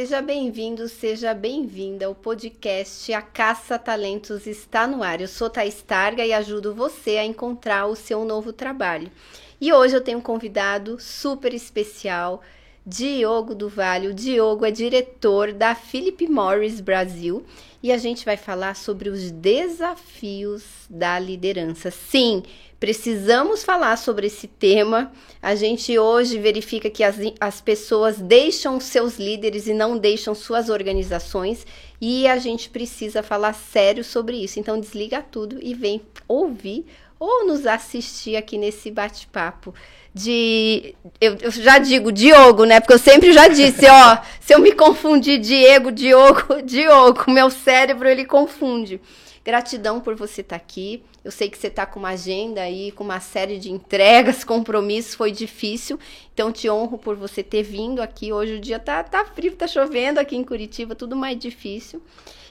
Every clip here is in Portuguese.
Seja bem-vindo, seja bem-vinda. O podcast A Caça Talentos está no ar. Eu sou Thais Targa e ajudo você a encontrar o seu novo trabalho. E hoje eu tenho um convidado super especial, Diogo do Vale. O Diogo é diretor da Philip Morris Brasil e a gente vai falar sobre os desafios da liderança. Sim, precisamos falar sobre esse tema. A gente hoje verifica que as, as pessoas deixam seus líderes e não deixam suas organizações, e a gente precisa falar sério sobre isso. Então, desliga tudo e vem ouvir ou nos assistir aqui nesse bate-papo de. Eu, eu, já digo Diogo, né? Porque eu sempre já disse, ó, se eu me confundir Diego, Diogo, Diogo, meu cérebro ele confunde. Gratidão por você estar tá aqui. Eu sei que você está com uma agenda aí, com uma série de entregas, compromissos, foi difícil. Então te honro por você ter vindo aqui. Hoje o dia tá, tá frio, tá chovendo aqui em Curitiba, tudo mais difícil.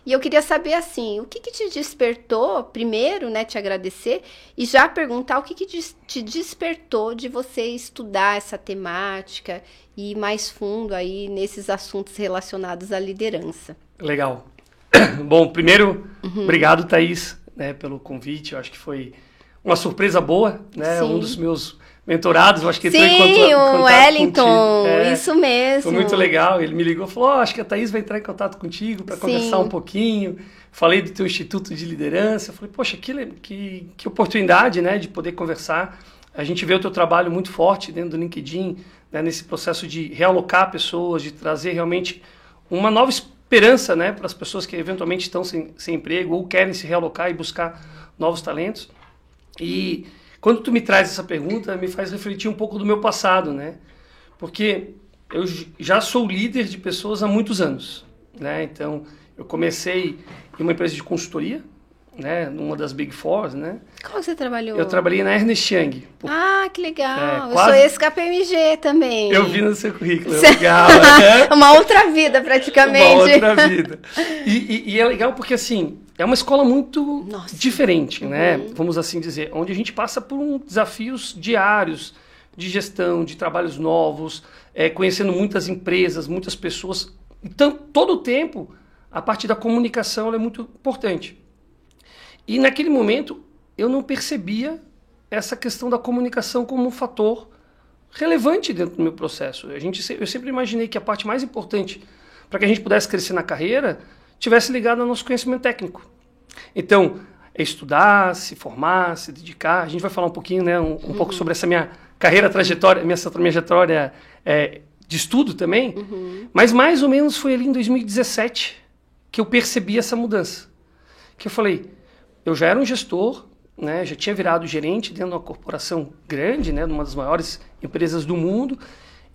E eu queria saber assim, o que, que te despertou, primeiro, né, te agradecer, e já perguntar o que, que te despertou de você estudar essa temática e ir mais fundo aí nesses assuntos relacionados à liderança. Legal. Bom, primeiro, uhum. obrigado, Thaís, né, pelo convite. Eu acho que foi uma surpresa boa, né? Sim. Um dos meus mentorados, eu acho que Sim, entrou em contato, o Wellington, é, isso mesmo. Foi muito legal. Ele me ligou e falou: oh, acho que a Thaís vai entrar em contato contigo para conversar um pouquinho. Falei do teu instituto de liderança. Falei, poxa, que, que, que oportunidade, né, de poder conversar. A gente vê o teu trabalho muito forte dentro do LinkedIn, né, nesse processo de realocar pessoas, de trazer realmente uma nova esperança, né, para as pessoas que eventualmente estão sem, sem emprego ou querem se realocar e buscar novos talentos. E quando tu me traz essa pergunta, me faz refletir um pouco do meu passado, né? Porque eu já sou líder de pessoas há muitos anos, né? Então, eu comecei em uma empresa de consultoria, né, numa das Big Four, né? Qual você trabalhou? Eu trabalhei na Ernest Young. Por... Ah, que legal. É, eu quase... sou ex-KPMG também. Eu vi no seu currículo, é legal. né? uma outra vida, praticamente. Uma outra vida. E, e, e, é legal porque, assim, é uma escola muito Nossa. diferente, né? Uhum. Vamos assim dizer, onde a gente passa por um, desafios diários de gestão, de trabalhos novos, é, conhecendo muitas empresas, muitas pessoas. Então, todo o tempo, a parte da comunicação é muito importante. E naquele momento eu não percebia essa questão da comunicação como um fator relevante dentro do meu processo. A gente, eu sempre imaginei que a parte mais importante para que a gente pudesse crescer na carreira tivesse ligado ao nosso conhecimento técnico. Então, é estudar, se formar, se dedicar. A gente vai falar um pouquinho, né, um, um uhum. pouco sobre essa minha carreira, trajetória, minha trajetória é, de estudo também. Uhum. Mas mais ou menos foi ali em 2017 que eu percebi essa mudança. Que eu falei, eu já era um gestor, né, já tinha virado gerente dentro de uma corporação grande, né, de uma das maiores empresas do mundo.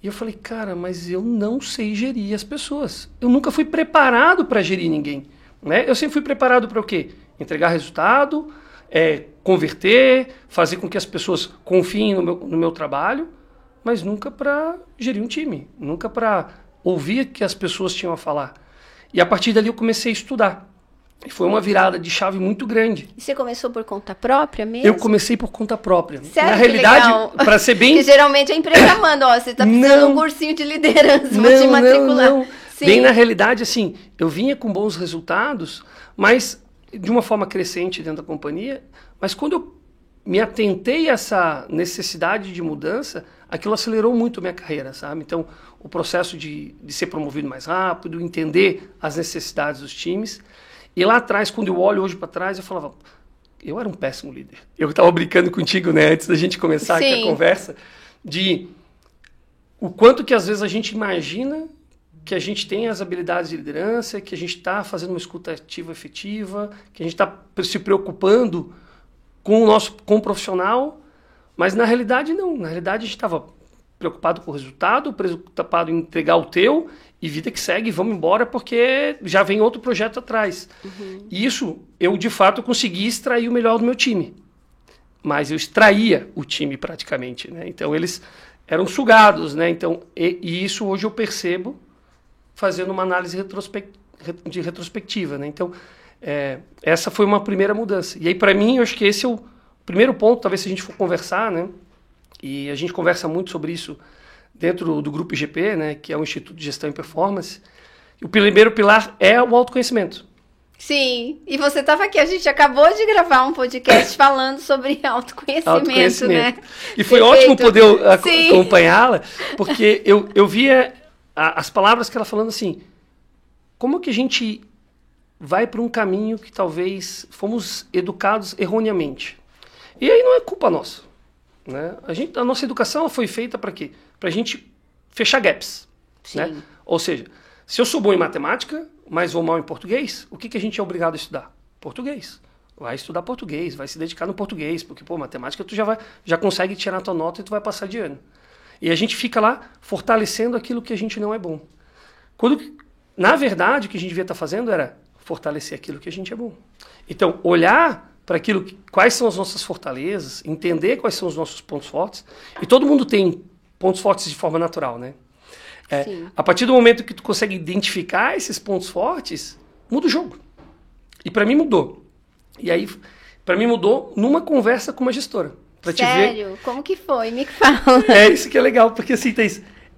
E eu falei, cara, mas eu não sei gerir as pessoas. Eu nunca fui preparado para gerir ninguém. Né? Eu sempre fui preparado para o quê? Entregar resultado, é, converter, fazer com que as pessoas confiem no meu, no meu trabalho, mas nunca para gerir um time, nunca para ouvir o que as pessoas tinham a falar. E a partir dali eu comecei a estudar. E foi uma virada de chave muito grande. E você começou por conta própria mesmo? Eu comecei por conta própria. Sério? Na realidade, para ser bem. Porque geralmente a empresa manda, ó, você está precisando de um cursinho de liderança, não, vou te matricular. Não, não. Bem na realidade, assim, eu vinha com bons resultados, mas de uma forma crescente dentro da companhia, mas quando eu me atentei a essa necessidade de mudança, aquilo acelerou muito a minha carreira, sabe? Então, o processo de, de ser promovido mais rápido, entender as necessidades dos times. E lá atrás, quando eu olho hoje para trás, eu falava, eu era um péssimo líder. Eu estava brincando contigo, né, antes da gente começar Sim. a conversa, de o quanto que às vezes a gente imagina que a gente tem as habilidades de liderança, que a gente está fazendo uma escuta ativa efetiva, que a gente está se preocupando com o nosso com o profissional, mas na realidade não. Na realidade a gente estava preocupado com o resultado, preocupado em entregar o teu e vida que segue, vamos embora porque já vem outro projeto atrás. Uhum. Isso eu de fato consegui extrair o melhor do meu time, mas eu extraía o time praticamente, né? Então eles eram sugados, né? Então e, e isso hoje eu percebo fazendo uma análise retrospect, de retrospectiva, né? Então é, essa foi uma primeira mudança. E aí para mim eu acho que esse é o primeiro ponto, talvez se a gente for conversar, né? E a gente conversa muito sobre isso dentro do grupo IGP, né, que é o Instituto de Gestão e Performance, O primeiro pilar é o autoconhecimento. Sim, e você estava aqui, a gente acabou de gravar um podcast falando sobre autoconhecimento, autoconhecimento. né? E foi Perfeito. ótimo poder acompanhá-la, porque eu, eu via as palavras que ela falando assim, como que a gente vai para um caminho que talvez fomos educados erroneamente. E aí não é culpa nossa. Né? A, gente, a nossa educação foi feita para quê? Para a gente fechar gaps. Né? Ou seja, se eu sou bom em matemática, mas vou mal em português, o que, que a gente é obrigado a estudar? Português. Vai estudar português, vai se dedicar no português, porque, pô, matemática tu já, vai, já consegue tirar a tua nota e tu vai passar de ano. E a gente fica lá fortalecendo aquilo que a gente não é bom. Quando, na verdade, o que a gente devia estar fazendo era fortalecer aquilo que a gente é bom. Então, olhar para aquilo, que, quais são as nossas fortalezas, entender quais são os nossos pontos fortes. E todo mundo tem pontos fortes de forma natural, né? É, a partir do momento que tu consegue identificar esses pontos fortes, muda o jogo. E para mim mudou. E aí, para mim mudou numa conversa com uma gestora. Pra Sério? Ver... Como que foi? Me fala. É isso que é legal, porque assim, tem,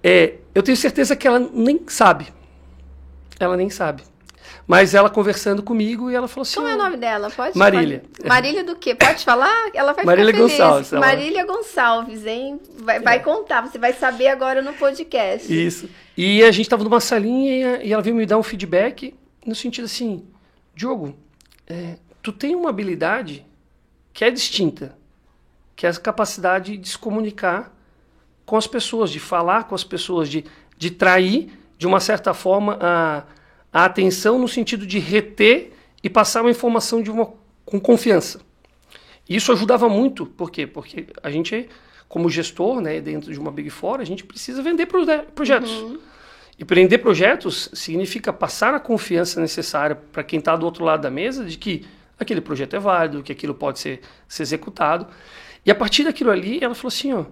é, eu tenho certeza que ela nem sabe. Ela nem sabe. Mas ela conversando comigo e ela falou assim. Como é o nome dela? Pode Marília. Pode... Marília do quê? Pode falar? Ela vai Marília ficar feliz. Gonçalves. Ela... Marília Gonçalves, hein? Vai, vai é. contar, você vai saber agora no podcast. Isso. E a gente estava numa salinha e ela veio me dar um feedback no sentido assim: Diogo, é, tu tem uma habilidade que é distinta, que é a capacidade de se comunicar com as pessoas, de falar com as pessoas, de, de trair, de uma certa forma, a a atenção no sentido de reter e passar uma informação de uma, com confiança. Isso ajudava muito, por quê? Porque a gente, como gestor, né, dentro de uma Big Four, a gente precisa vender projetos. Uhum. E vender projetos significa passar a confiança necessária para quem está do outro lado da mesa de que aquele projeto é válido, que aquilo pode ser, ser executado. E a partir daquilo ali, ela falou assim, ó,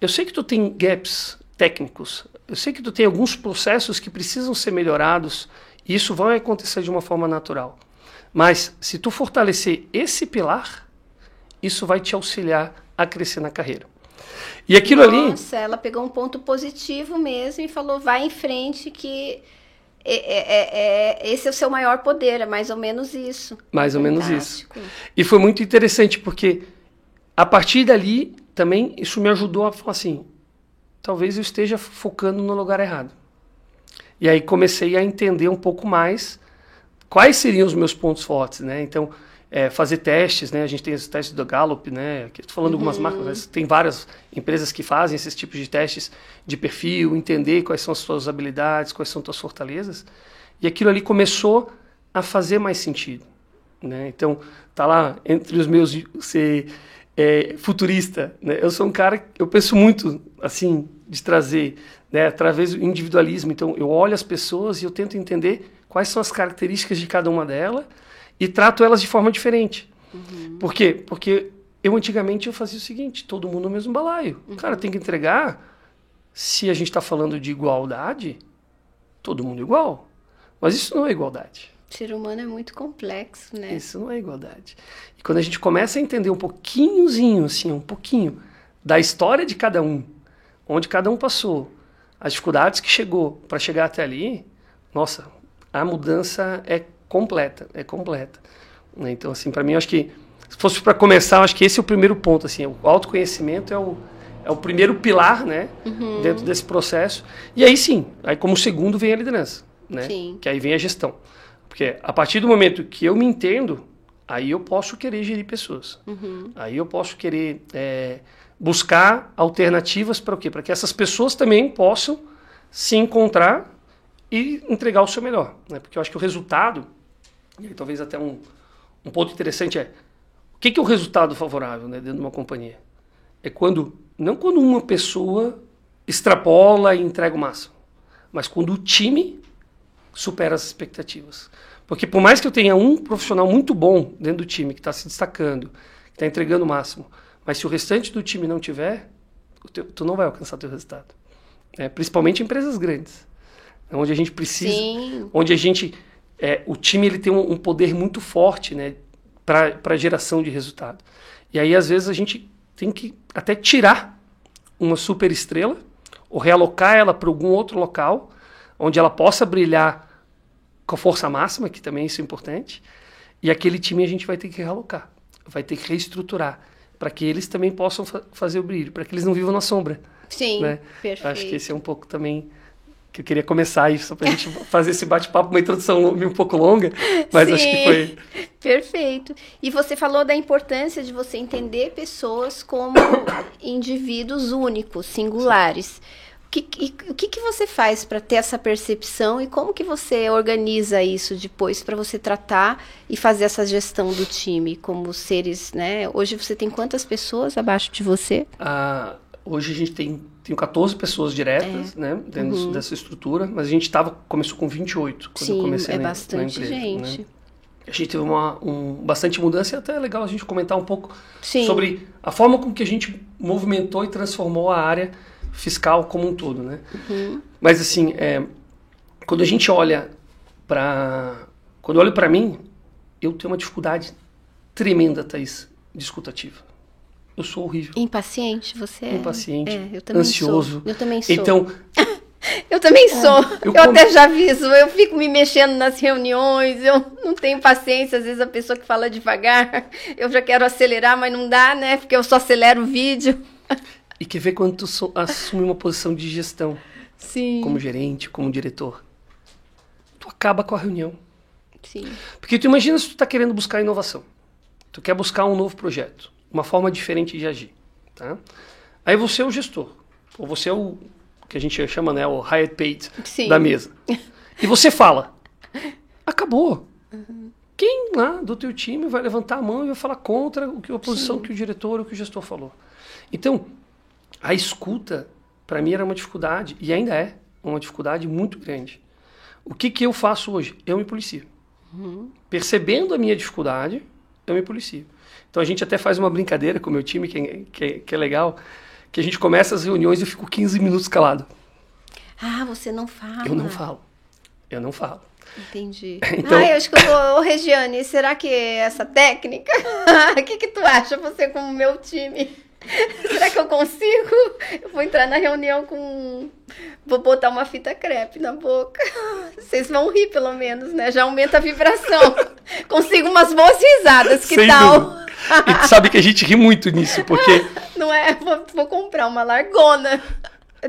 eu sei que tu tem gaps técnicos, eu sei que tu tem alguns processos que precisam ser melhorados, isso vai acontecer de uma forma natural. Mas se tu fortalecer esse pilar, isso vai te auxiliar a crescer na carreira. E aquilo Nossa, ali. Nossa, ela pegou um ponto positivo mesmo e falou: vai em frente, que é, é, é, é esse é o seu maior poder, é mais ou menos isso. Mais ou Fantástico. menos isso. E foi muito interessante, porque a partir dali também isso me ajudou a falar assim: talvez eu esteja focando no lugar errado. E aí comecei a entender um pouco mais quais seriam os meus pontos fortes, né? Então, é, fazer testes, né? A gente tem os testes do Gallup, né? Estou falando uhum. algumas marcas, mas tem várias empresas que fazem esses tipos de testes de perfil, entender quais são as suas habilidades, quais são as suas fortalezas. E aquilo ali começou a fazer mais sentido, né? Então, tá lá entre os meus ser é, futurista, né? Eu sou um cara, eu penso muito assim de trazer né, através do individualismo. Então, eu olho as pessoas e eu tento entender quais são as características de cada uma delas e trato elas de forma diferente. Uhum. Por quê? Porque eu antigamente eu fazia o seguinte: todo mundo no mesmo balaio. Uhum. Cara, tem que entregar. Se a gente está falando de igualdade, todo mundo igual. Mas isso não é igualdade. O ser humano é muito complexo, né? Isso não é igualdade. E quando a gente começa a entender um pouquinhozinho, assim, um pouquinho da história de cada um, onde cada um passou, as dificuldades que chegou para chegar até ali, nossa, a mudança é completa, é completa. Né? Então, assim, para mim, acho que se fosse para começar, acho que esse é o primeiro ponto, assim, o autoconhecimento é o, é o primeiro pilar, né, uhum. dentro desse processo. E aí sim, aí como segundo vem a liderança, né, sim. que aí vem a gestão. Porque a partir do momento que eu me entendo, aí eu posso querer gerir pessoas. Uhum. Aí eu posso querer é, buscar alternativas para o quê? Para que essas pessoas também possam se encontrar e entregar o seu melhor. Né? Porque eu acho que o resultado, e talvez até um, um ponto interessante é, o que, que é o resultado favorável né, dentro de uma companhia? É quando, não quando uma pessoa extrapola e entrega o máximo, mas quando o time supera as expectativas. Porque por mais que eu tenha um profissional muito bom dentro do time, que está se destacando, que está entregando o máximo, mas se o restante do time não tiver, teu, tu não vai alcançar o teu resultado. É, principalmente em empresas grandes, onde a gente precisa, Sim. onde a gente, é, o time ele tem um, um poder muito forte, né, para geração de resultado. E aí às vezes a gente tem que até tirar uma super estrela ou realocar ela para algum outro local onde ela possa brilhar com a força máxima, que também isso é importante, e aquele time a gente vai ter que realocar, vai ter que reestruturar, para que eles também possam fa fazer o brilho, para que eles não vivam na sombra. Sim, né? perfeito. Acho que esse é um pouco também que eu queria começar isso, para a gente fazer esse bate-papo, uma introdução um pouco longa, mas Sim, acho que foi. Perfeito. E você falou da importância de você entender pessoas como indivíduos únicos, singulares. Sim. O que, o que, que você faz para ter essa percepção e como que você organiza isso depois para você tratar e fazer essa gestão do time como seres, né? Hoje você tem quantas pessoas abaixo de você? Ah, hoje a gente tem, tem 14 pessoas diretas, é. né, dentro uhum. dessa estrutura, mas a gente tava, começou com 28 quando Sim, eu comecei é na, bastante na empresa, gente. Né? A gente teve uma, um, bastante mudança e até é legal a gente comentar um pouco Sim. sobre a forma com que a gente movimentou e transformou a área fiscal como um todo, né? Uhum. Mas assim, é, quando a gente olha para, quando eu olho para mim, eu tenho uma dificuldade tremenda, Thaís, discutativa. Eu sou horrível. Impaciente, você é? Impaciente, é, eu também ansioso. Sou. Eu também sou. Então, eu também sou. Eu, eu até já aviso, eu fico me mexendo nas reuniões, eu não tenho paciência, às vezes a pessoa que fala devagar, eu já quero acelerar, mas não dá, né? Porque eu só acelero o vídeo. E quer ver quando tu so, assume uma posição de gestão, Sim. como gerente, como diretor, tu acaba com a reunião. Sim. Porque tu imagina se tu tá querendo buscar inovação. Tu quer buscar um novo projeto, uma forma diferente de agir, tá? Aí você é o gestor, ou você é o que a gente chama, né, o hired paid Sim. da mesa. E você fala, acabou. Uhum. Quem lá do teu time vai levantar a mão e vai falar contra o que a posição Sim. que o diretor ou que o gestor falou? Então, a escuta, para mim, era uma dificuldade, e ainda é uma dificuldade muito grande. O que, que eu faço hoje? Eu me policio. Uhum. Percebendo a minha dificuldade, eu me policio. Então a gente até faz uma brincadeira com o meu time, que é, que é, que é legal, que a gente começa as reuniões e eu fico 15 minutos calado. Ah, você não fala. Eu não falo. Eu não falo. Entendi. Então... Ah, eu acho que eu vou... Ô, Regiane, será que essa técnica... O que que tu acha, você como meu time? Será que eu consigo? Eu vou entrar na reunião com. Vou botar uma fita crepe na boca. Vocês vão rir, pelo menos, né? Já aumenta a vibração. Consigo umas boas risadas, que Sem tal? Dúvida. E tu sabe que a gente ri muito nisso, porque. Não é? Vou, vou comprar uma largona.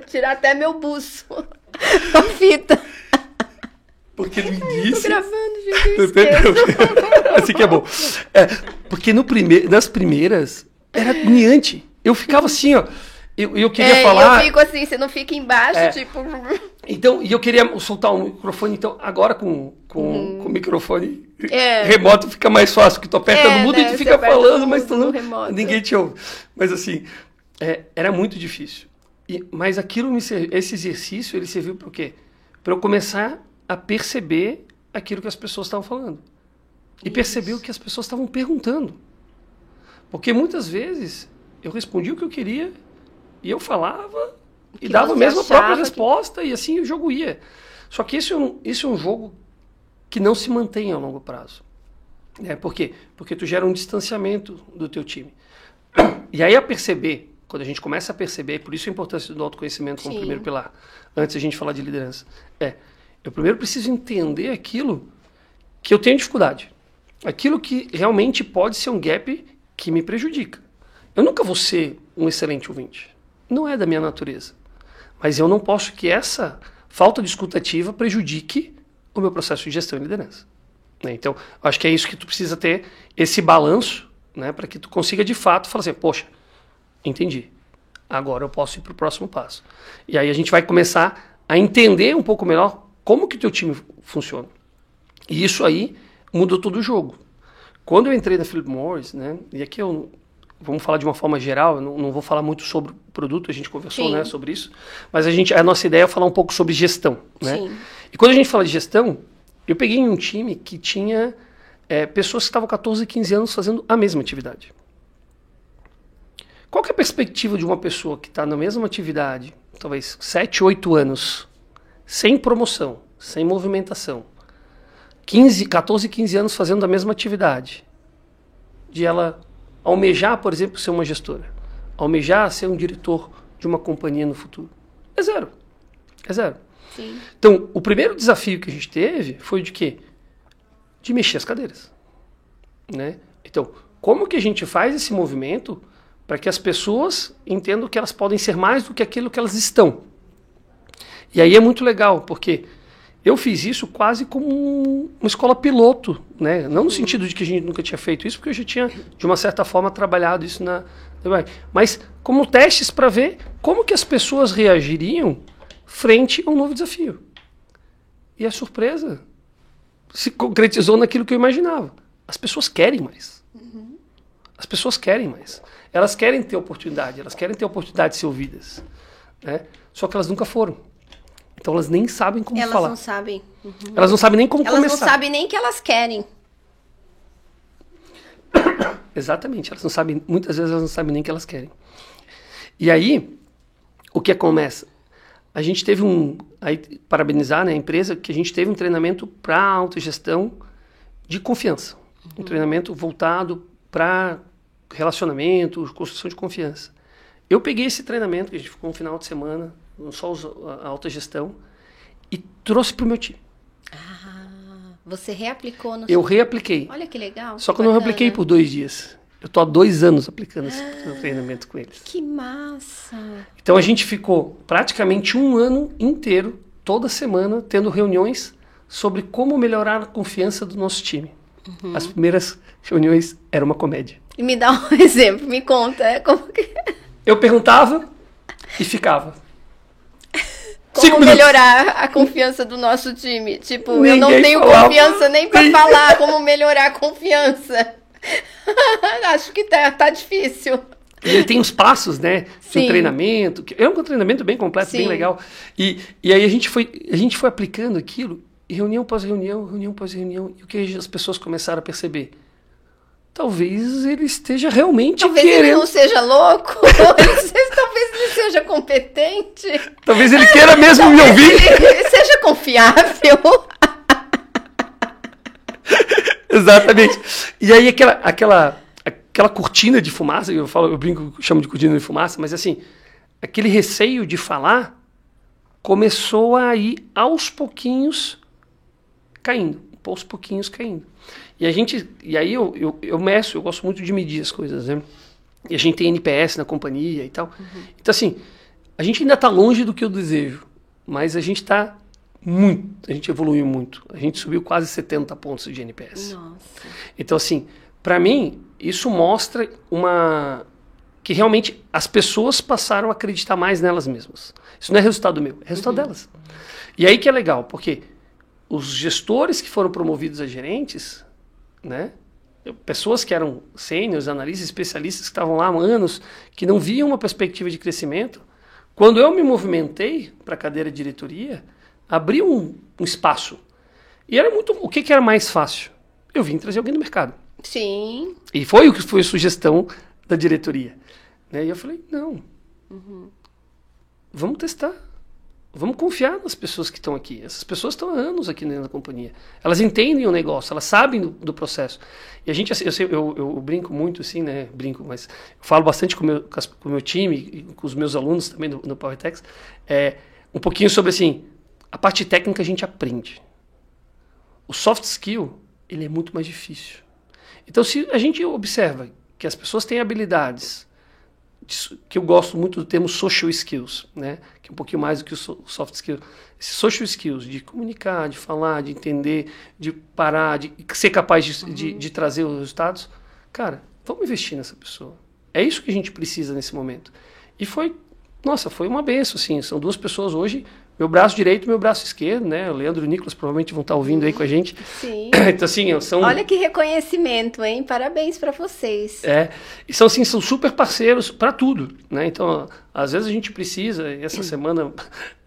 Tirar até meu buço. A fita. Porque no início. Tô gravando, gente. Eu assim que é bom. É, porque no prime... nas primeiras era agoniante. Eu ficava assim, ó. Eu, eu queria é, falar. Eu fico assim, você não fica embaixo, É. tipo. Então, e eu queria soltar o microfone, então, agora com, com, com o microfone É. remoto fica mais fácil, que tu aperta É, no mudo né, e tu fica falando, mas tu não, ninguém te ouve. Mas assim, é, era muito difícil. E, mas aquilo me esse exercício, ele serviu para o quê? Para eu começar a perceber aquilo que as pessoas estavam falando. E perceber o que as pessoas estavam perguntando. Porque muitas vezes eu respondia o que eu queria e eu falava e dava mesmo a própria que- resposta e assim o jogo ia. Só que isso é um, isso é um jogo que não se mantém a longo prazo. É, por quê? Porque tu gera um distanciamento do teu time. E aí a perceber, quando a gente começa a perceber, por isso a importância do autoconhecimento como Sim. primeiro pilar, antes a gente falar de liderança, é, eu primeiro preciso entender aquilo que eu tenho dificuldade. Aquilo que realmente pode ser um gap que me prejudica. Eu nunca vou ser um excelente ouvinte. Não é da minha natureza. Mas eu não posso que essa falta de escutativa prejudique o meu processo de gestão e liderança. né? Então, acho que é isso que tu precisa ter, esse balanço, né, para que tu consiga de fato falar assim, poxa, entendi. Agora eu posso ir para o próximo passo. E aí a gente vai começar a entender um pouco melhor como que o teu time funciona. E isso aí mudou todo o jogo. Quando eu entrei na Philip Morris, né, e aqui eu vamos falar de uma forma geral, eu não, não vou falar muito sobre o produto, a gente conversou, Sim. né, sobre isso, mas a gente a nossa ideia é falar um pouco sobre gestão, né? Sim. E quando a gente fala de gestão, eu peguei um time que tinha é, pessoas que estavam 14, 15 anos fazendo a mesma atividade. Qual que é a perspectiva de uma pessoa que está na mesma atividade, talvez 7, 8 anos, sem promoção, sem movimentação, 15, 14, 15 anos fazendo a mesma atividade, de ela almejar, por exemplo, ser uma gestora, almejar ser um diretor de uma companhia no futuro? É zero. É zero. Sim. Então, o primeiro desafio que a gente teve foi de quê? De mexer as cadeiras. Né? Então, como que a gente faz esse movimento para que as pessoas entendam que elas podem ser mais do que aquilo que elas estão? E aí é muito legal, porque eu fiz isso quase como uma escola piloto, né? Não no sentido de que a gente nunca tinha feito isso, porque eu já tinha, de uma certa forma, trabalhado isso na. Mas como testes para ver como que as pessoas reagiriam frente a um novo desafio. E a surpresa se concretizou naquilo que eu imaginava. As pessoas querem mais. As pessoas querem mais. Elas querem ter oportunidade, elas querem ter oportunidade de ser ouvidas. Né? Só que elas nunca foram. Então elas nem sabem como elas falar. Elas não sabem. Uhum. Elas não sabem nem como elas começar. Elas não sabem nem que elas querem. Exatamente. Elas não sabem, muitas vezes elas não sabem nem que elas querem. E aí, o que começa? A gente teve um, aí parabenizar né, a empresa que a gente teve um treinamento para autogestão de confiança, uhum. um treinamento voltado para relacionamento, construção de confiança. Eu peguei esse treinamento que a gente ficou um final de semana só a alta gestão, e trouxe para o meu time. Ah, você reaplicou no Eu reapliquei. Olha que legal. Só que, eu não reapliquei por dois dias. Eu estou há dois anos aplicando esse ah, treinamento com eles. Que massa! Então a gente ficou praticamente um ano inteiro, toda semana, tendo reuniões sobre como melhorar a confiança do nosso time. Uhum. As primeiras reuniões eram uma comédia. E me dá um exemplo, me conta. É como que... Eu perguntava e ficava. Como melhorar a confiança do nosso time? Tipo, Ninguém eu não tenho falava. confiança nem para falar como melhorar a confiança. Acho que tá, tá difícil. Ele tem os passos, né? De um treinamento. É um treinamento bem completo, Sim. bem legal. E, e aí a gente, foi, a gente foi aplicando aquilo, reunião após reunião, reunião após reunião. E o que as pessoas começaram a perceber? Talvez ele esteja realmente talvez querendo. ele não seja louco, talvez ele seja competente. Talvez ele queira mesmo talvez me ouvir. Ele seja confiável. Exatamente. E aí aquela, aquela, aquela cortina de fumaça, eu falo, eu brinco, chamo de cortina de fumaça, mas assim, aquele receio de falar começou a ir aos pouquinhos caindo, aos pouquinhos caindo. E a gente, e aí eu, eu, eu meço, eu gosto muito de medir as coisas, né? E a gente tem NPS na companhia e tal. Uhum. Então, assim, a gente ainda está longe do que eu desejo, mas a gente está muito, a gente evoluiu muito. A gente subiu quase 70 pontos de NPS. Nossa. Então, assim, para mim, isso mostra uma que realmente as pessoas passaram a acreditar mais nelas mesmas. Isso não é resultado meu, é resultado uhum. delas. E aí que é legal, porque os gestores que foram promovidos a gerentes, né? Pessoas que eram sêniores, analistas, especialistas que estavam lá há anos, que não viam uma perspectiva de crescimento. Quando eu me movimentei para a cadeira de diretoria, abri um, um, espaço. E era muito. O que, que era mais fácil? Eu vim trazer alguém do mercado. Sim. E foi o que foi a sugestão da diretoria. Né? E eu falei: não. Uhum. Vamos testar. Vamos confiar nas pessoas que estão aqui. Essas pessoas estão há anos aqui dentro da companhia. Elas entendem o negócio, elas sabem do, do processo. E a gente, assim, eu, eu, eu, brinco muito assim, né? Brinco, mas eu falo bastante com, meu, o meu time com os meus alunos também no, no PowerTex. É, um pouquinho sobre assim, a parte técnica a gente aprende. O soft skill, ele é muito mais difícil. Então, se a gente observa que as pessoas têm habilidades que eu gosto muito do termo social skills, né? que é um pouquinho mais do que o soft skills. Esses social skills de comunicar, de falar, de entender, de parar, de ser capaz de, uhum. de, de trazer os resultados. Cara, vamos investir nessa pessoa. É isso que a gente precisa nesse momento. E foi, nossa, foi uma benção, assim. São duas pessoas hoje meu braço direito e meu braço esquerdo, né? O Leandro e o Nicolas provavelmente vão estar ouvindo aí com a gente. Sim. então, assim, são... Olha que reconhecimento, hein? Parabéns para vocês. É. E são, assim, são super parceiros para tudo, né? Então, às vezes a gente precisa, e essa semana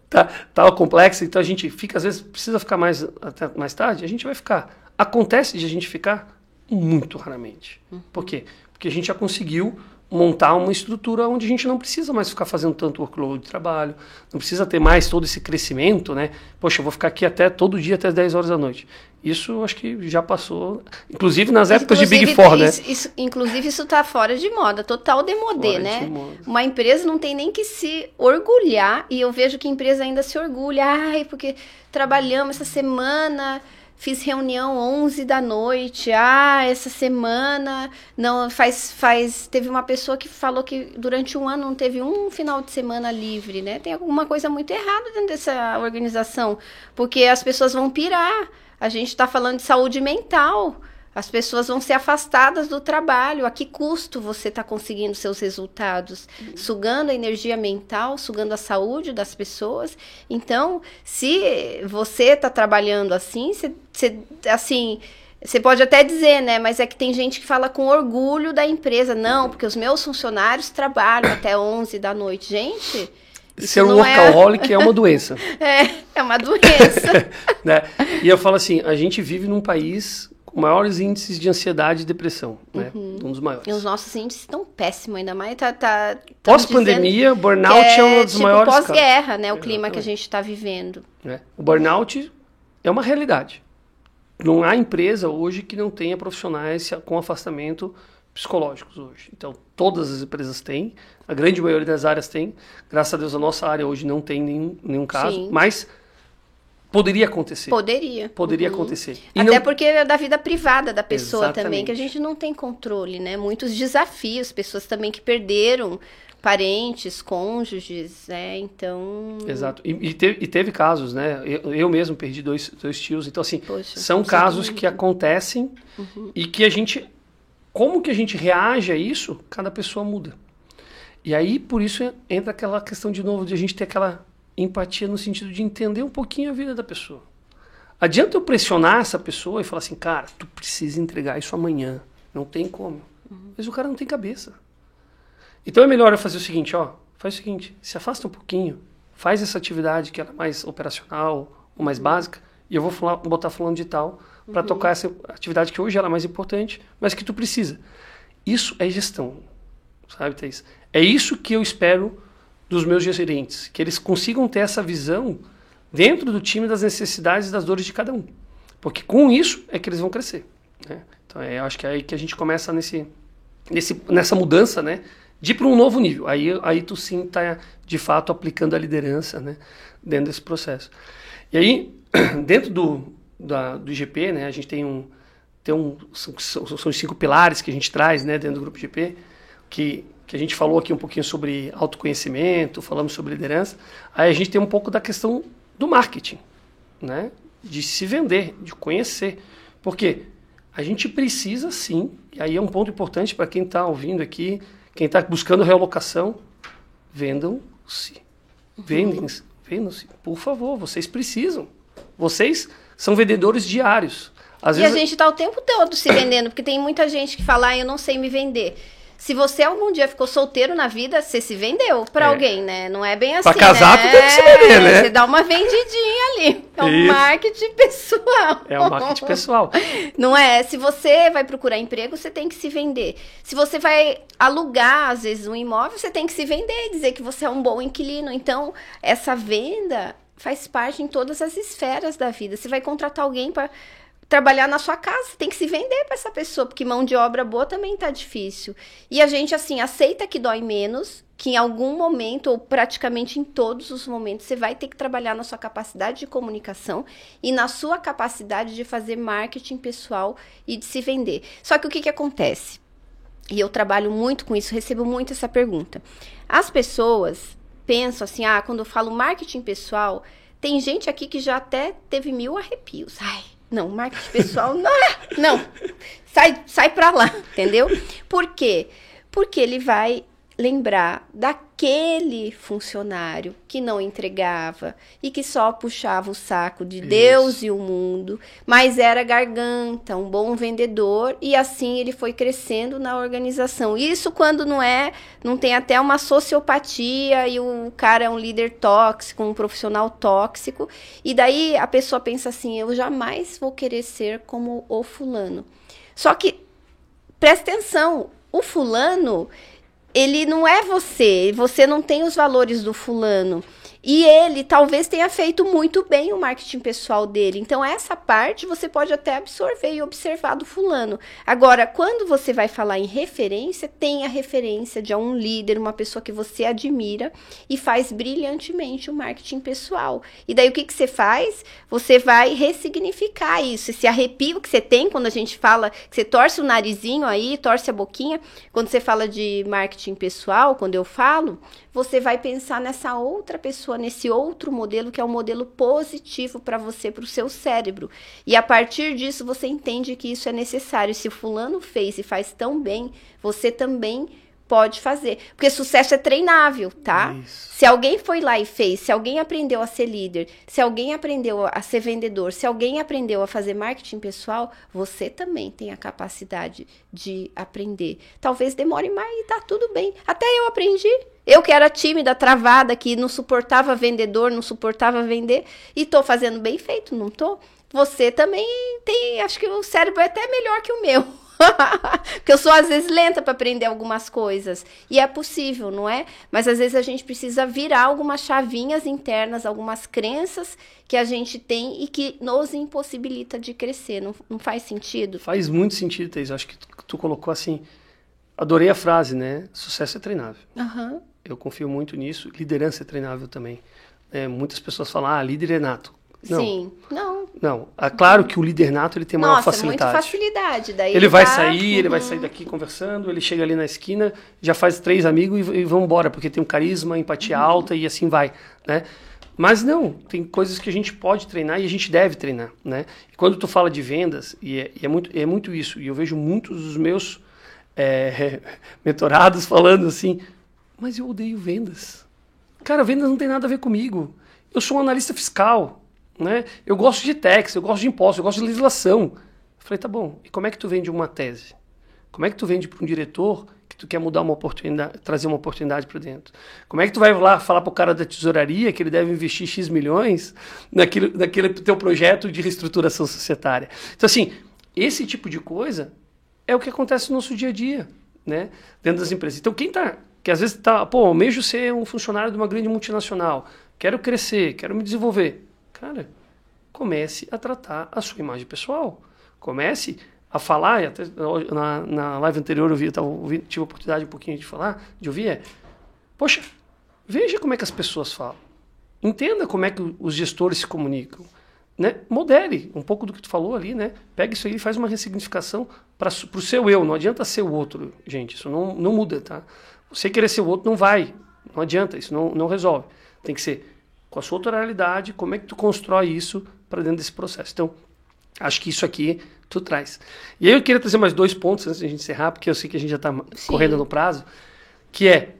tá, tá complexa, então a gente fica, às vezes, precisa ficar mais, até mais tarde, a gente vai ficar. Acontece de a gente ficar muito raramente. Uhum. Por quê? Porque a gente já conseguiu montar uma estrutura onde a gente não precisa mais ficar fazendo tanto workload de trabalho, não precisa ter mais todo esse crescimento, né? Poxa, eu vou ficar aqui até todo dia até as 10 horas da noite. Isso acho que já passou, inclusive nas épocas inclusive, de Big Four, né? Isso, inclusive isso está fora de moda, total demodê, né? De moda. Uma empresa não tem nem que se orgulhar, e eu vejo que a empresa ainda se orgulha, ai, porque trabalhamos essa semana fiz reunião 11 da noite. Ah, essa semana não faz faz teve uma pessoa que falou que durante um ano não teve um final de semana livre, né? Tem alguma coisa muito errada dentro dessa organização, porque as pessoas vão pirar. A gente está falando de saúde mental. As pessoas vão ser afastadas do trabalho. A que custo você está conseguindo seus resultados? Uhum. Sugando a energia mental, sugando a saúde das pessoas. Então, se você está trabalhando assim, você, você, assim, você pode até dizer, né? Mas é que tem gente que fala com orgulho da empresa. Não, porque os meus funcionários trabalham até 11 da noite. Gente, Ser um é workaholic é... é... uma doença. É, é uma doença. né? E eu falo assim, a gente vive num país maiores índices de ansiedade e depressão, né? Uhum. Um dos maiores. E os nossos índices estão péssimos, ainda mais tá, tá Pós-pandemia, burnout é, é um dos tipo, maiores pós-guerra, né? O clima que a gente está vivendo. É. O burnout é uma realidade. Não há empresa hoje que não tenha profissionais com afastamento psicológicos hoje. Então, todas as empresas têm, a grande maioria das áreas tem. Graças a Deus, a nossa área hoje não tem nenhum, nenhum caso, Sim. mas Poderia acontecer. Poderia. Poderia uhum. acontecer. E Até não... porque é da vida privada da pessoa Exatamente. também, que a gente não tem controle, né? Muitos desafios, pessoas também que perderam parentes, cônjuges, né? Então. Exato. E, e, teve, e teve, casos, né? Eu, eu, mesmo perdi dois, dois tios. Então, assim, Poxa, são casos que acontecem uhum. e que a gente. Como que a gente reage a isso, cada pessoa muda. E aí, por isso, entra aquela questão de novo de a gente ter aquela empatia no sentido de entender um pouquinho a vida da pessoa. Adianta eu pressionar essa pessoa e falar assim, cara, tu precisa entregar isso amanhã. Não tem como. Uhum. Mas o cara não tem cabeça. Então é melhor eu fazer o seguinte, ó, faz o seguinte, se afasta um pouquinho, faz essa atividade que é mais operacional ou mais uhum. básica, e eu vou falar, botar falando de tal para uhum. tocar essa atividade que hoje ela é mais importante, mas que tu precisa. Isso é gestão, sabe, Thaís? É isso que eu espero dos meus gerentes, que eles consigam ter essa visão dentro do time das necessidades e das dores de cada um. Porque com isso é que eles vão crescer. Né? Então é, eu acho que é aí que a gente começa nesse, nesse, nessa mudança, né? De ir para um novo nível. Aí, aí tu sim está, de fato, aplicando a liderança né? dentro desse processo. E aí, dentro do, da, do IGP, né? a gente tem um. Tem um são, são os cinco pilares que a gente traz né, dentro do grupo IGP, que que a gente falou aqui um pouquinho sobre autoconhecimento, falamos sobre liderança, aí a gente tem um pouco da questão do marketing, né? De se vender, de conhecer. Porque a gente precisa sim, e aí é um ponto importante para quem está ouvindo aqui, quem está buscando realocação, vendam-se. Vendem-se, vendam-se. Por favor, vocês precisam. Vocês são vendedores diários. Às e vezes... a gente está o tempo todo se vendendo, porque tem muita gente que fala, ah, eu não sei me vender. Se você algum dia ficou solteiro na vida, você se vendeu para é. alguém, né? Não é bem assim. Pra casar, né? tu tem que se vender, né? Você dá uma vendidinha ali. É um Isso. marketing pessoal. É um marketing pessoal. Não é? Se você vai procurar emprego, você tem que se vender. Se você vai alugar, às vezes, um imóvel, você tem que se vender e dizer que você é um bom inquilino. Então, essa venda faz parte em todas as esferas da vida. Você vai contratar alguém para trabalhar na sua casa, tem que se vender para essa pessoa, porque mão de obra boa também tá difícil. E a gente assim aceita que dói menos, que em algum momento ou praticamente em todos os momentos você vai ter que trabalhar na sua capacidade de comunicação e na sua capacidade de fazer marketing pessoal e de se vender. Só que o que que acontece? E eu trabalho muito com isso, recebo muito essa pergunta. As pessoas pensam assim: "Ah, quando eu falo marketing pessoal, tem gente aqui que já até teve mil arrepios. Ai, não, marketing pessoal, não, não. Sai, sai pra lá, entendeu? Por quê? Porque ele vai lembrar daquele funcionário que não entregava e que só puxava o saco de Isso. Deus e o mundo, mas era garganta, um bom vendedor e assim ele foi crescendo na organização. Isso quando não é, não tem até uma sociopatia e o cara é um líder tóxico, um profissional tóxico, e daí a pessoa pensa assim, eu jamais vou querer ser como o fulano. Só que presta atenção, o fulano ele não é você, você não tem os valores do fulano. E ele talvez tenha feito muito bem o marketing pessoal dele. Então, essa parte você pode até absorver e observar do fulano. Agora, quando você vai falar em referência, tem a referência de um líder, uma pessoa que você admira e faz brilhantemente o marketing pessoal. E daí o que, que você faz? Você vai ressignificar isso. Esse arrepio que você tem quando a gente fala, que você torce o narizinho aí, torce a boquinha, quando você fala de marketing pessoal, quando eu falo, você vai pensar nessa outra pessoa, nesse outro modelo que é um modelo positivo para você, para o seu cérebro. E a partir disso você entende que isso é necessário. Se fulano fez e faz tão bem, você também pode fazer. Porque sucesso é treinável, tá? Isso. Se alguém foi lá e fez, se alguém aprendeu a ser líder, se alguém aprendeu a ser vendedor, se alguém aprendeu a fazer marketing pessoal, você também tem a capacidade de aprender. Talvez demore mais e tá tudo bem. Até eu aprendi. Eu que era tímida, travada, que não suportava vendedor, não suportava vender, e tô fazendo bem feito, não tô? Você também tem, acho que o cérebro é até melhor que o meu. Porque eu sou às vezes lenta para aprender algumas coisas. E é possível, não é? Mas às vezes a gente precisa virar algumas chavinhas internas, algumas crenças que a gente tem e que nos impossibilita de crescer. Não, não faz sentido? Faz muito sentido, Thais. Acho que tu, tu, colocou assim. Adorei a frase, né? Sucesso é treinável. Uhum. Eu confio muito nisso. Liderança é treinável também. É, muitas pessoas falam, ah, líder é nato. Não. Sim, não. Não, é claro que o líder nato ele tem Nossa, facilidade. Muita facilidade. Daí ele, ele vai tá... sair, uhum. ele vai sair daqui conversando, ele chega ali na esquina, já faz três amigos e, e vão embora, porque tem um carisma, empatia uhum. alta e assim vai, né? Mas não, tem coisas que a gente pode treinar e a gente deve treinar, né? E quando tu fala de vendas, e é, e é muito, é muito isso, e eu vejo muitos dos meus é, mentorados falando assim, mas eu odeio vendas. Cara, vendas não tem nada a ver comigo. Eu sou um analista fiscal, né? Eu gosto de tax, eu gosto de impostos, eu gosto de legislação. Eu falei, tá bom, e como é que tu vende uma tese? Como é que tu vende para um diretor que tu quer mudar uma oportunidade, trazer uma oportunidade para dentro? Como é que tu vai lá falar para o cara da tesouraria que ele deve investir X milhões naquele teu projeto de reestruturação societária? Então, assim, esse tipo de coisa é o que acontece no nosso dia a dia, né? Dentro das empresas. Então, quem tá, que às vezes tá, pô, almejo ser um funcionário de uma grande multinacional, quero crescer, quero me desenvolver. Cara, comece a tratar a sua imagem pessoal. Comece a falar, até na, na live anterior eu vi, eu tive a oportunidade um pouquinho de falar, de ouvir, é, poxa, veja como é que as pessoas falam. Entenda como é que os gestores se comunicam. Né? Modele um pouco do que tu falou ali, né? Pega isso aí e faz uma ressignificação para o seu eu. Não adianta ser o outro, gente. Isso não, não muda, tá? Você querer ser o outro não vai. Não adianta, isso não, não resolve. Tem que ser com a sua outra realidade, como é que tu constrói isso para dentro desse processo. Então, acho que isso aqui tu traz. E aí eu queria trazer mais dois pontos antes de a gente encerrar, porque eu sei que a gente já está correndo no prazo, que é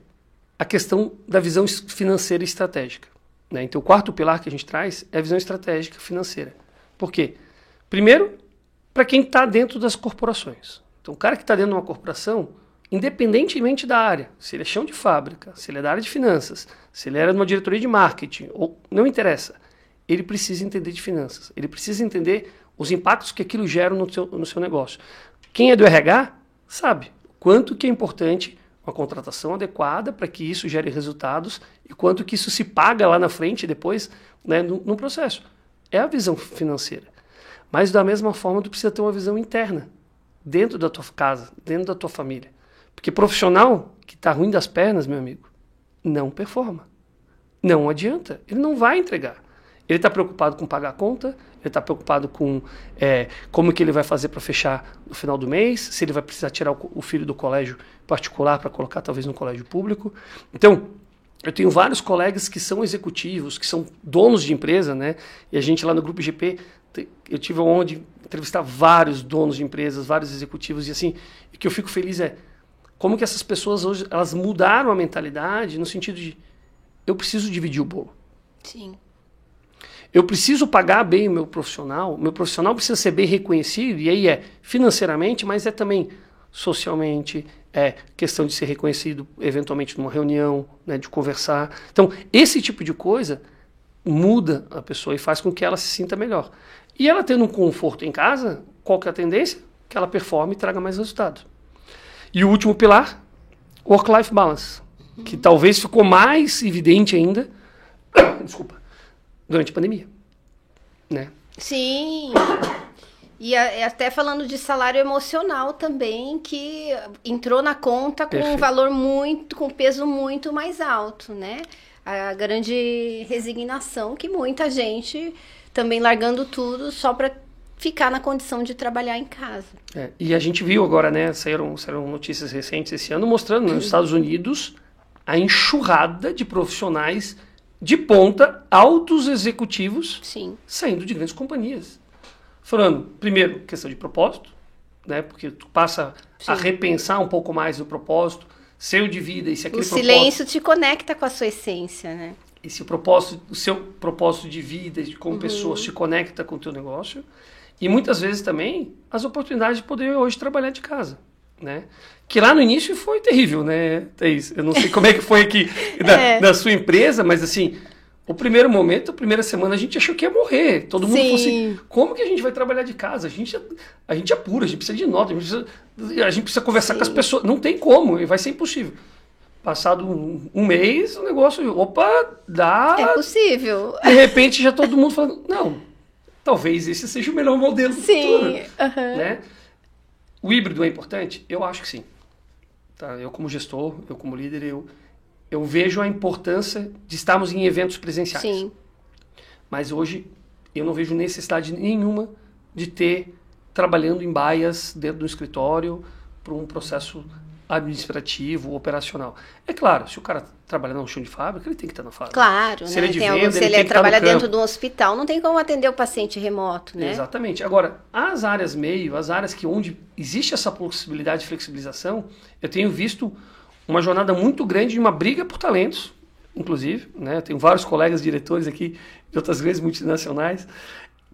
a questão da visão financeira e estratégica. Né? Então, o quarto pilar que a gente traz é a visão estratégica financeira. Por quê? Primeiro, para quem está dentro das corporações. Então, o cara que está dentro de uma corporação, independentemente da área, se ele é chão de fábrica, se ele é da área de finanças, se ele era de uma diretoria de marketing, ou não interessa, ele precisa entender de finanças, ele precisa entender os impactos que aquilo gera no seu, no seu negócio. Quem é do RH sabe quanto que é importante uma contratação adequada para que isso gere resultados e quanto que isso se paga lá na frente depois né, no, no processo. É a visão financeira. Mas da mesma forma, tu precisa ter uma visão interna, dentro da tua casa, dentro da tua família. Porque profissional que está ruim das pernas, meu amigo, não performa. Não adianta. Ele não vai entregar. Ele está preocupado com pagar a conta, ele está preocupado com é, como que ele vai fazer para fechar no final do mês, se ele vai precisar tirar o, o filho do colégio particular para colocar talvez no colégio público. Então, eu tenho vários colegas que são executivos, que são donos de empresa, né? E a gente lá no Grupo GP, eu tive onde entrevistar vários donos de empresas, vários executivos, e assim, o que eu fico feliz é como que essas pessoas hoje elas mudaram a mentalidade no sentido de eu preciso dividir o bolo. Sim. Eu preciso pagar bem o meu profissional, meu profissional precisa ser bem reconhecido, e aí é financeiramente, mas é também socialmente, é questão de ser reconhecido eventualmente numa reunião, né, de conversar. Então, esse tipo de coisa muda a pessoa e faz com que ela se sinta melhor. E ela tendo um conforto em casa, qual que é a tendência? Que ela performe e traga mais resultado. E o último pilar, work-life balance, que talvez ficou mais evidente ainda, desculpa, durante a pandemia, né? Sim. E até falando de salário emocional também, que entrou na conta com Perfeito. um valor muito, com peso muito mais alto, né? A grande resignação que muita gente também largando tudo só para ficar na condição de trabalhar em casa. É, e a gente viu agora, né? Saíram, saíram notícias recentes esse ano mostrando nos Estados Unidos a enxurrada de profissionais de ponta, altos executivos, Sim. saindo de grandes companhias. Falando, primeiro, questão de propósito, né? Porque tu passa Sim. a repensar um pouco mais o propósito, seu de vida e se aquele O silêncio te conecta com a sua essência, né? E se o propósito, o seu propósito de vida de como uhum. pessoa se conecta com o teu negócio. E muitas vezes também as oportunidades de poder hoje trabalhar de casa, né? Que lá no início foi terrível, né, Thaís? Eu não sei como é que foi aqui na, é. sua empresa, mas assim, o primeiro momento, a primeira semana, a gente achou que ia morrer. Todo mundo Sim. falou assim: como que a gente vai trabalhar de casa? A gente, a gente apura, a gente precisa de nota, a gente precisa, a gente precisa conversar Sim. com as pessoas. Não tem como, vai ser impossível. Passado um, um, mês, o negócio, opa, dá. É possível. De repente já todo mundo falando: não, talvez esse seja o melhor modelo sim. futuro. Uhum. Né? O híbrido é importante? Eu acho que sim. Tá? Eu, como gestor, eu, como líder, eu eu vejo a importância de estarmos em eventos presenciais. Sim. Mas hoje eu não vejo necessidade nenhuma de ter trabalhando em baias dentro do escritório para um processo administrativo, operacional. É claro, se o cara trabalha no chão de fábrica, ele tem que estar na fábrica. Claro, se né? ele, é de venda, se ele, ele trabalha dentro de um hospital, não tem como atender o paciente remoto, né? Exatamente. Agora, as áreas meio, as áreas que onde existe essa possibilidade de flexibilização, eu tenho visto uma jornada muito grande de uma briga por talentos, inclusive. Né? Tenho vários colegas diretores aqui de outras grandes multinacionais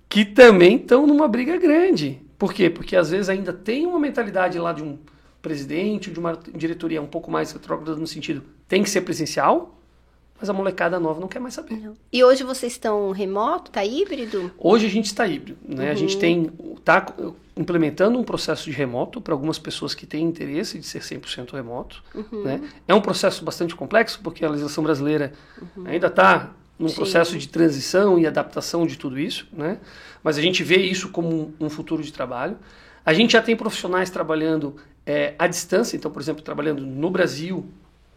que também estão numa briga grande. Por quê? Porque às vezes ainda tem uma mentalidade lá de um presidente, de uma diretoria um pouco mais retrógrada no sentido tem que ser presencial, mas a molecada nova não quer mais saber. Não. E hoje vocês estão remoto, tá híbrido? Hoje a gente está híbrido, né? Uhum. A gente uhum. tem tá implementando um processo de remoto para algumas pessoas que têm interesse de ser 100% remoto, uhum. né? É um processo bastante complexo porque a legislação brasileira uhum. ainda está num Sim. processo de transição e adaptação de tudo isso, né? Mas a gente vê isso como um futuro de trabalho. A gente já tem profissionais trabalhando é, à distância, então, por exemplo, trabalhando no Brasil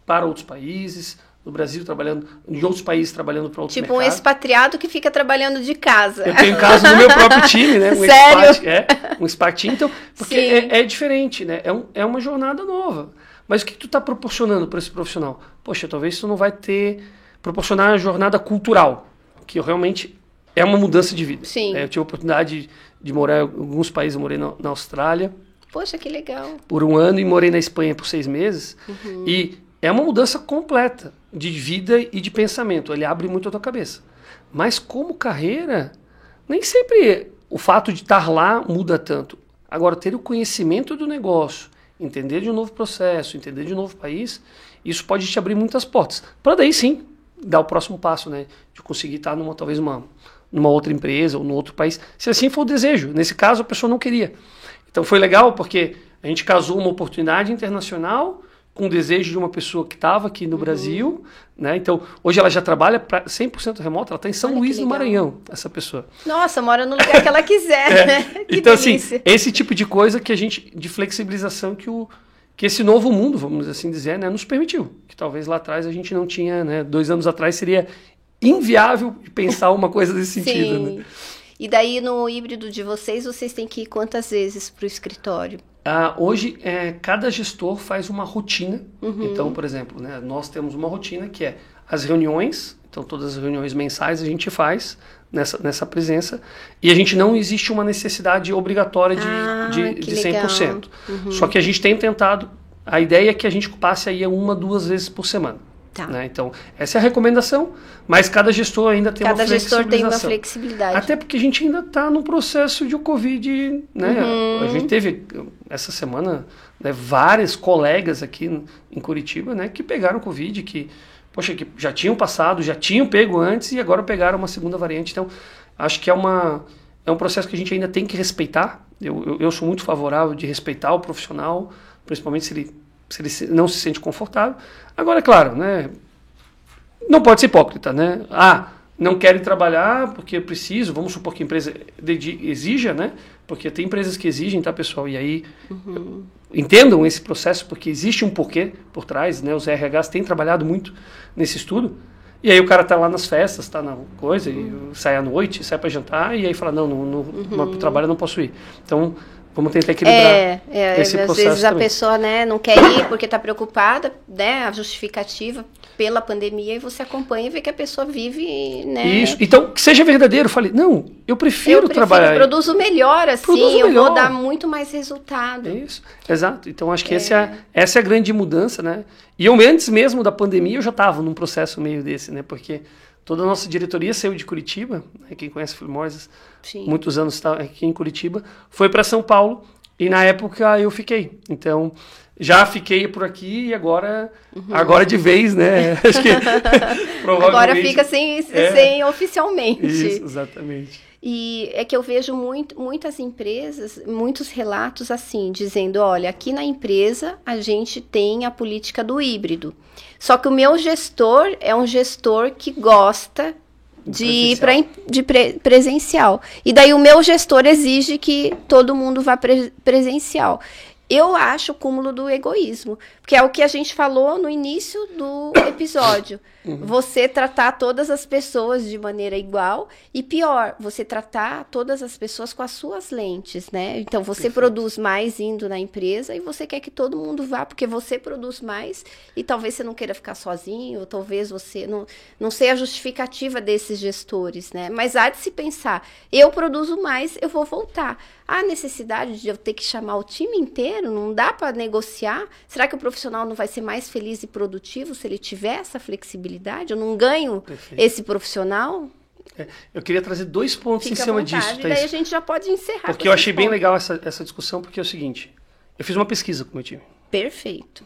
para outros países, no Brasil trabalhando, em outros países trabalhando para outros tipo um expatriado que fica trabalhando de casa. Eu tenho caso no meu próprio time, né? Um Sério? Expat, é, um expat então, porque é, é, diferente, né? É, um, é uma jornada nova. Mas o que tu está proporcionando para esse profissional? Poxa, talvez tu não vai ter proporcionar uma jornada cultural, que realmente é uma mudança de vida. Sim. É, eu tive a oportunidade de morar em alguns países, eu morei na, na Austrália. Poxa, que legal. Por um ano e morei na Espanha por seis meses. Uhum. E é uma mudança completa de vida e de pensamento. Ele abre muito a tua cabeça. Mas como carreira, nem sempre o fato de estar lá muda tanto. Agora, ter o conhecimento do negócio, entender de um novo processo, entender de um novo país, isso pode te abrir muitas portas. Para daí sim dar o próximo passo, né? De conseguir estar numa talvez uma, numa outra empresa ou num outro país, se assim for o desejo. Nesse caso, a pessoa não queria. Então foi legal porque a gente casou uma oportunidade internacional com o desejo de uma pessoa que estava aqui no uhum. Brasil, né? Então, hoje ela já trabalha pra 100% remoto, ela está em São Olha Luís, no Maranhão, essa pessoa. Nossa, mora no lugar que ela quiser, é. né? Que então, delícia. assim, esse tipo de coisa que a gente, de flexibilização que o que esse novo mundo, vamos assim dizer, né, nos permitiu. Que talvez lá atrás a gente não tinha, né? Dois anos atrás seria inviável pensar uma coisa desse sentido, Sim. né? E daí no híbrido de vocês, vocês têm que ir quantas vezes para o escritório? Ah, hoje, é, cada gestor faz uma rotina. Uhum. Então, por exemplo, né, nós temos uma rotina que é as reuniões. Então, todas as reuniões mensais a gente faz nessa, nessa presença. E a gente não existe uma necessidade obrigatória de, ah, de, de 100%. Uhum. Só que a gente tem tentado. A ideia é que a gente passe aí uma, duas vezes por semana. Tá. Né? Então, essa é a recomendação, mas cada gestor ainda tem cada uma flexibilização. Cada gestor tem uma flexibilidade. Até porque a gente ainda está no processo de Covid, né? Uhum. A gente teve, essa semana, né, vários colegas aqui em Curitiba, né, que pegaram Covid, que, poxa, que já tinham passado, já tinham pego antes e agora pegaram uma segunda variante. Então, acho que é, uma, é um processo que a gente ainda tem que respeitar. Eu, eu, eu sou muito favorável de respeitar o profissional, principalmente se ele se ele não se sente confortável. Agora, é claro, né? Não pode ser hipócrita, né? Ah, não querem trabalhar porque eu preciso, vamos supor que a empresa exija, né? Porque tem empresas que exigem, tá, pessoal? E aí uhum. entendam esse processo, porque existe um porquê por trás, né? Os RHs têm trabalhado muito nesse estudo. E aí o cara tá lá nas festas, tá na coisa, uhum. sai à noite, sai para jantar, e aí fala, não, no, uhum. trabalho eu não posso ir. Então, Vamos tentar equilibrar é, é, esse às processo vezes a também. pessoa né, não quer ir porque está preocupada, né, a justificativa pela pandemia e você acompanha e vê que a pessoa vive, né? Isso. Então, que seja verdadeiro. Eu falei, não, eu prefiro, eu prefiro trabalhar. Eu produzo melhor assim, produzo eu melhor. vou dar muito mais resultado. Isso. Exato. Então, acho que é. Essa, é, essa é a grande mudança, né? E eu antes mesmo da pandemia eu já estava num processo meio desse, né? Porque toda a nossa diretoria saiu de Curitiba, né? quem conhece Filmoses, muitos anos está aqui em Curitiba, foi para São Paulo e na época eu fiquei. Então, já fiquei por aqui e agora, uhum. agora de vez, né? Acho que agora fica sem, é, sem oficialmente. Isso, exatamente. E é que eu vejo muito, muitas empresas, muitos relatos assim, dizendo: olha, aqui na empresa a gente tem a política do híbrido. Só que o meu gestor é um gestor que gosta de ir para de pre, presencial. E daí o meu gestor exige que todo mundo vá pre, presencial. Eu acho o cúmulo do egoísmo, porque é o que a gente falou no início do episódio. Uhum. Você tratar todas as pessoas de maneira igual e pior, você tratar todas as pessoas com as suas lentes, né? Então você Perfeito. produz mais indo na empresa e você quer que todo mundo vá porque você produz mais e talvez você não queira ficar sozinho, ou talvez você não não sei a justificativa desses gestores, né? Mas há de se pensar, eu produzo mais, eu vou voltar. Há necessidade de eu ter que chamar o time inteiro? Não dá para negociar? Será que o profissional não vai ser mais feliz e produtivo se ele tiver essa flexibilidade? Eu não ganho Perfeito. esse profissional? É, eu queria trazer dois pontos Fica em cima vontade, disso. E daí a gente já pode encerrar. Porque eu achei bem legal essa, essa discussão, porque é o seguinte: eu fiz uma pesquisa com o meu time. Perfeito.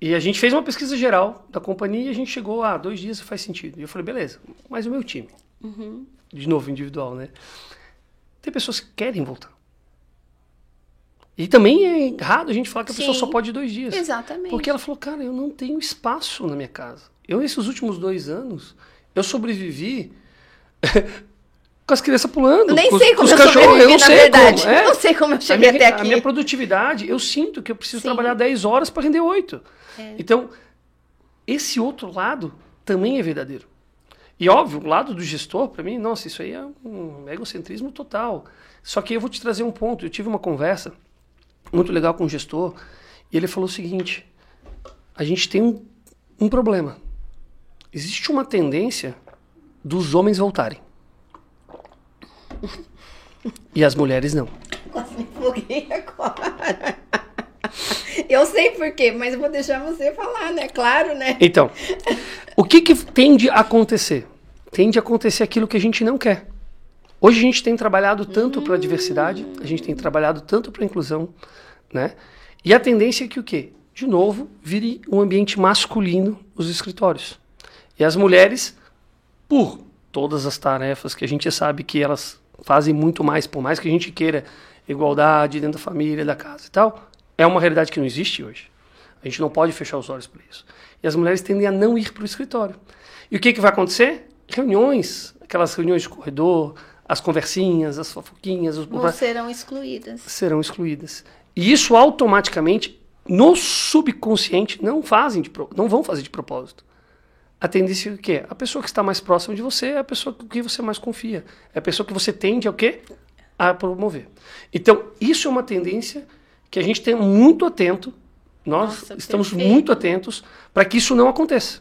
E a gente fez uma pesquisa geral da companhia e a gente chegou a ah, dois dias faz sentido. E eu falei, beleza, mas o meu time. Uhum. De novo, individual, né? Tem pessoas que querem voltar. E também é errado a gente falar que a Sim, pessoa só pode dois dias. Exatamente. Porque ela falou, cara, eu não tenho espaço na minha casa. Eu, nesses últimos dois anos, eu sobrevivi com as crianças pulando. Eu nem com, sei como eu sobrevivi, eu não sei verdade. Como, é. Eu não sei como eu cheguei minha, até aqui. A minha produtividade, eu sinto que eu preciso Sim. trabalhar 10 horas para render 8. É. Então, esse outro lado também é verdadeiro. E óbvio, o lado do gestor, para mim, nossa, isso aí é um egocentrismo total. Só que eu vou te trazer um ponto. Eu tive uma conversa muito legal com o gestor, e ele falou o seguinte: a gente tem um, um problema. Existe uma tendência dos homens voltarem. E as mulheres não. Quase me empolguei agora. Eu sei por quê, mas vou deixar você falar, né? Claro, né? Então, o que, que tende a acontecer? Tende a acontecer aquilo que a gente não quer. Hoje a gente tem trabalhado tanto para a diversidade, a gente tem trabalhado tanto para a inclusão, né? E a tendência é que o quê? De novo, vire um ambiente masculino os escritórios. E as mulheres, por todas as tarefas que a gente sabe que elas fazem muito mais, por mais que a gente queira igualdade dentro da família, da casa e tal, é uma realidade que não existe hoje. A gente não pode fechar os olhos para isso. E as mulheres tendem a não ir para o escritório. E o que, que vai acontecer? Reuniões, aquelas reuniões de corredor, as conversinhas, as fofoquinhas. Os... Serão excluídas. Serão excluídas. E isso automaticamente, no subconsciente, não fazem de, não vão fazer de propósito. A tendência é o quê? A pessoa que está mais próxima de você é a pessoa com que você mais confia. É a pessoa que você tende ao quê? A promover. Então, isso é uma tendência que a gente tem muito atento, nós Nossa, estamos perfeito. muito atentos para que isso não aconteça.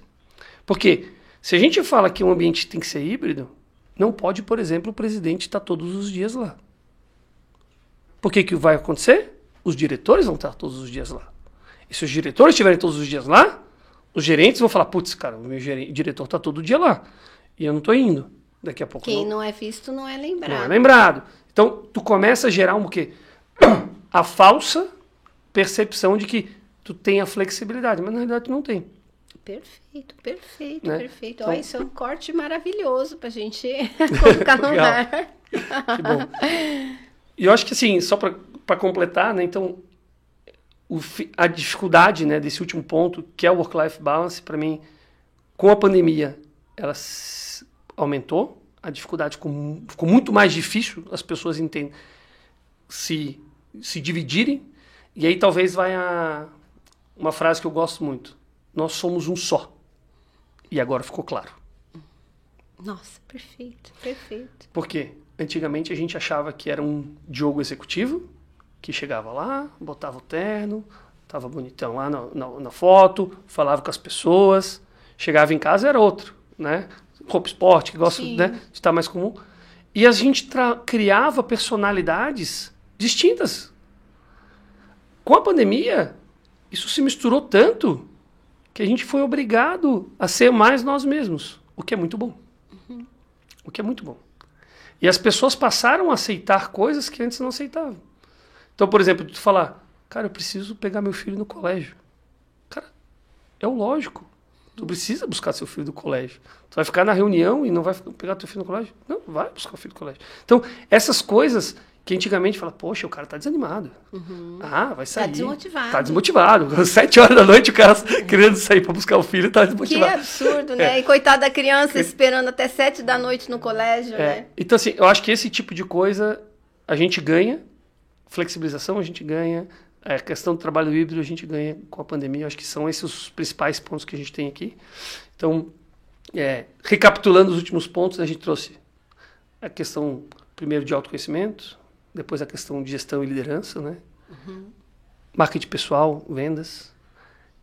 Porque se a gente fala que um ambiente tem que ser híbrido, não pode, por exemplo, o presidente estar todos os dias lá. Por que, que vai acontecer? Os diretores vão estar todos os dias lá. E se os diretores estiverem todos os dias lá, os gerentes vão falar: putz, cara, o meu gerente, diretor está todo dia lá. E eu não estou indo. Daqui a pouco. Quem não... não é visto não é lembrado. Não é lembrado. Então, tu começa a gerar um quê? A falsa percepção de que tu tem a flexibilidade, mas na realidade tu não tem. Perfeito, perfeito, né? perfeito. Então, Olha, isso é um corte maravilhoso pra gente colocar no ar. que bom. E eu acho que assim, só para completar, né? Então, o, a dificuldade né, desse último ponto, que é o work-life balance, para mim, com a pandemia, ela aumentou, a dificuldade ficou, ficou muito mais difícil as pessoas entendem, se, se dividirem, e aí talvez vai a, uma frase que eu gosto muito, nós somos um só. E agora ficou claro. Nossa, perfeito, perfeito. Por quê? Antigamente a gente achava que era um Diogo executivo, que chegava lá, botava o terno, tava bonitão lá na, na, na foto, falava com as pessoas, chegava em casa era outro, né? Roupa esporte, que gosta né, de estar mais comum. E a gente criava personalidades distintas. Com a pandemia, isso se misturou tanto que a gente foi obrigado a ser mais nós mesmos, o que é muito bom. Uhum. O que é muito bom. E as pessoas passaram a aceitar coisas que antes não aceitavam. Então, por exemplo, tu falar, cara, eu preciso pegar meu filho no colégio. Cara, é o lógico. Tu precisa buscar seu filho do colégio. Tu vai ficar na reunião e não vai pegar teu filho no colégio? Não, vai buscar o filho do colégio. Então, essas coisas que antigamente fala, poxa, o cara tá desanimado. Uhum. Ah, vai tá sair. Tá desmotivado. Tá desmotivado. Sete horas da noite o cara querendo sair para buscar o filho tá desmotivado. Que absurdo, né? É. E coitado da criança esperando até sete da noite no colégio, é. né? Então, assim, eu acho que esse tipo de coisa a gente ganha flexibilização a gente ganha, a questão do trabalho híbrido a gente ganha com a pandemia. Acho que são esses os principais pontos que a gente tem aqui. Então, é, recapitulando os últimos pontos, a gente trouxe a questão primeiro de autoconhecimento, depois a questão de gestão e liderança, né? Uhum. Marketing pessoal, vendas,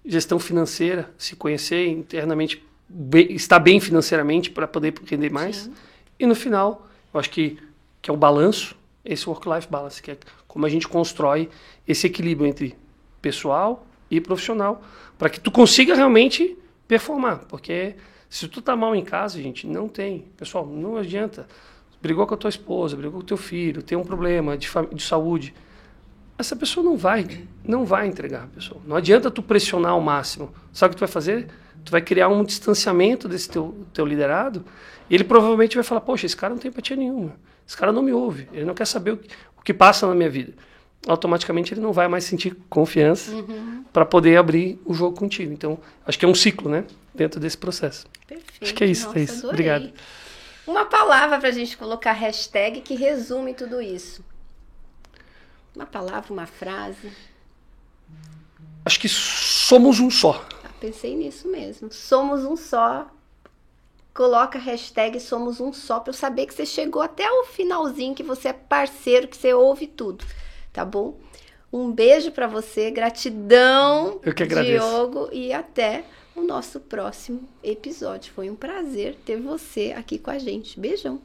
gestão financeira, se conhecer internamente, bem, estar bem financeiramente para poder render mais. Sim. E no final, eu acho que, que é o balanço, esse work-life balance, que é como a gente constrói esse equilíbrio entre pessoal e profissional, para que tu consiga realmente performar, porque se tu tá mal em casa, gente, não tem, pessoal, não adianta. Brigou com a tua esposa, brigou com o teu filho, tem um problema de, de saúde, essa pessoa não vai, não vai entregar, pessoal. Não adianta tu pressionar ao máximo. Sabe o que tu vai fazer? Tu vai criar um distanciamento desse teu, teu liderado, ele provavelmente vai falar: "Poxa, esse cara não tem empatia nenhuma. Esse cara não me ouve, ele não quer saber o que, o que passa na minha vida. Automaticamente ele não vai mais sentir confiança uhum. para poder abrir o jogo contigo. Então, acho que é um ciclo, né? Dentro desse processo. Perfeito. Acho que é isso, Nossa, é isso. Adorei. Obrigado. Uma palavra para a gente colocar hashtag que resume tudo isso. Uma palavra, uma frase. Acho que somos um só. Ah, pensei nisso mesmo. Somos um só coloca a hashtag Somos Um Só para eu saber que você chegou até o finalzinho, que você é parceiro, que você ouve tudo, tá bom? Um beijo para você, gratidão, eu que agradeço. Diogo, e até o nosso próximo episódio. Foi um prazer ter você aqui com a gente. Beijão.